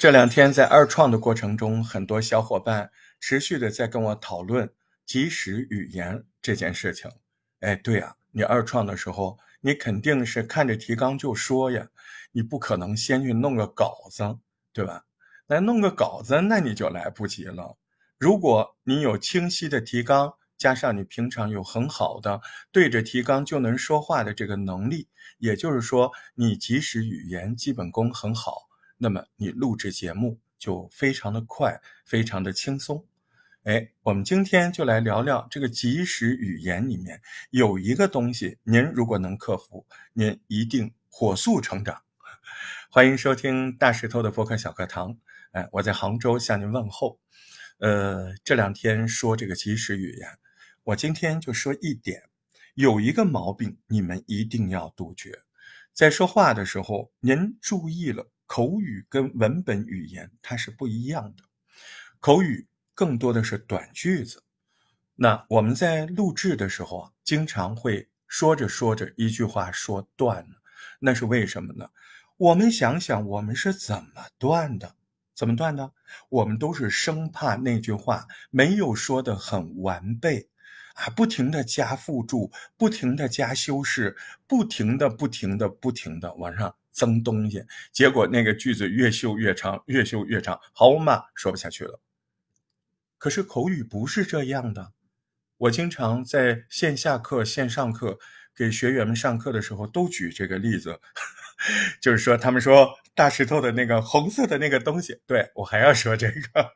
这两天在二创的过程中，很多小伙伴持续的在跟我讨论即时语言这件事情。哎，对呀，你二创的时候，你肯定是看着提纲就说呀，你不可能先去弄个稿子，对吧？来弄个稿子，那你就来不及了。如果你有清晰的提纲，加上你平常有很好的对着提纲就能说话的这个能力，也就是说，你即时语言基本功很好。那么你录制节目就非常的快，非常的轻松。哎，我们今天就来聊聊这个即时语言里面有一个东西，您如果能克服，您一定火速成长。欢迎收听大石头的播客小课堂。哎，我在杭州向您问候。呃，这两天说这个即时语言，我今天就说一点，有一个毛病，你们一定要杜绝。在说话的时候，您注意了。口语跟文本语言它是不一样的，口语更多的是短句子。那我们在录制的时候啊，经常会说着说着一句话说断了，那是为什么呢？我们想想，我们是怎么断的？怎么断的？我们都是生怕那句话没有说的很完备。啊，不停的加附注，不停的加修饰，不停的、不停的、不停的往上增东西，结果那个句子越修越长，越修越长，好嘛，说不下去了。可是口语不是这样的，我经常在线下课、线上课给学员们上课的时候都举这个例子，就是说他们说大石头的那个红色的那个东西，对我还要说这个，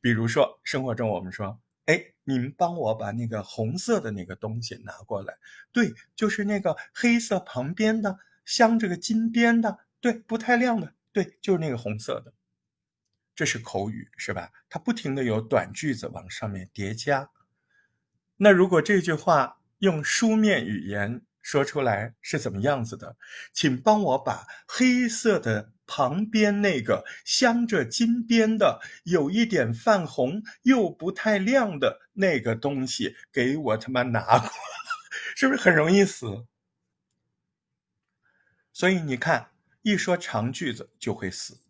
比如说生活中我们说。哎，你们帮我把那个红色的那个东西拿过来。对，就是那个黑色旁边的镶着个金边的，对，不太亮的，对，就是那个红色的。这是口语，是吧？它不停的有短句子往上面叠加。那如果这句话用书面语言说出来是怎么样子的？请帮我把黑色的。旁边那个镶着金边的、有一点泛红又不太亮的那个东西，给我他妈拿过来，是不是很容易死？所以你看，一说长句子就会死。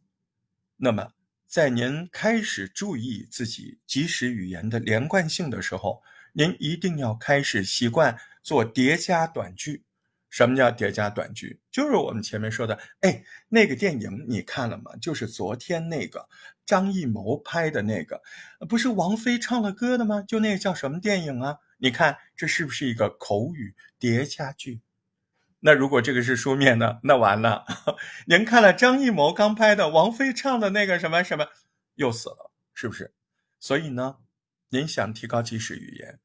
那么，在您开始注意自己即时语言的连贯性的时候，您一定要开始习惯做叠加短句。什么叫叠加短句？就是我们前面说的，哎，那个电影你看了吗？就是昨天那个张艺谋拍的那个，不是王菲唱了歌的吗？就那个叫什么电影啊？你看这是不是一个口语叠加句？那如果这个是书面的，那完了，您看了张艺谋刚拍的王菲唱的那个什么什么，又死了，是不是？所以呢，您想提高即时语言，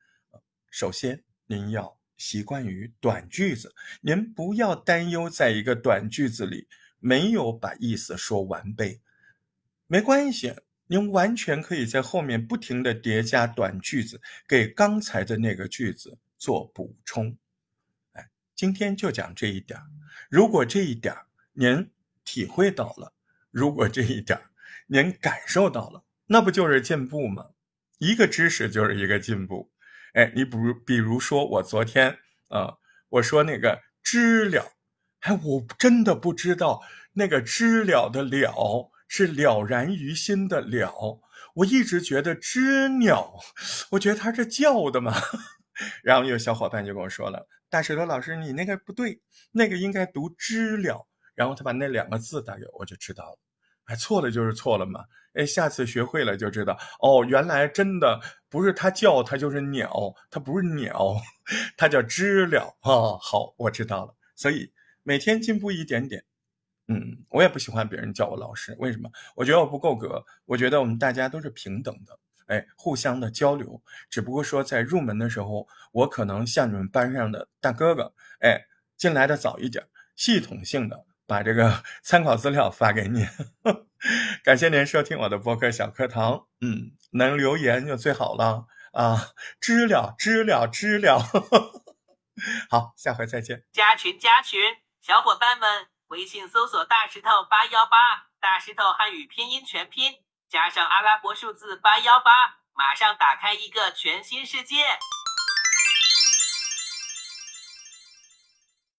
首先您要。习惯于短句子，您不要担忧，在一个短句子里没有把意思说完备，没关系，您完全可以在后面不停的叠加短句子，给刚才的那个句子做补充。今天就讲这一点如果这一点您体会到了，如果这一点您感受到了，那不就是进步吗？一个知识就是一个进步。哎，你比如，比如说我昨天啊，我说那个知了，哎，我真的不知道那个知了的了是了然于心的了，我一直觉得知鸟，我觉得它是叫的嘛。然后有小伙伴就跟我说了，大石头老师，你那个不对，那个应该读知了。然后他把那两个字打给我，我就知道了。哎，错了就是错了嘛。哎，下次学会了就知道哦，原来真的不是它叫，它就是鸟，它不是鸟，它叫知了啊。好，我知道了。所以每天进步一点点。嗯，我也不喜欢别人叫我老师，为什么？我觉得我不够格。我觉得我们大家都是平等的，哎，互相的交流。只不过说在入门的时候，我可能像你们班上的大哥哥，哎，进来的早一点，系统性的。把这个 参考资料发给你，感谢您收听我的播客小课堂。嗯，能留言就最好了啊！知了，知了，知了。好，下回再见。加群，加群，小伙伴们，微信搜索“大石头八幺八”，大石头汉语拼音全拼加上阿拉伯数字八幺八，马上打开一个全新世界。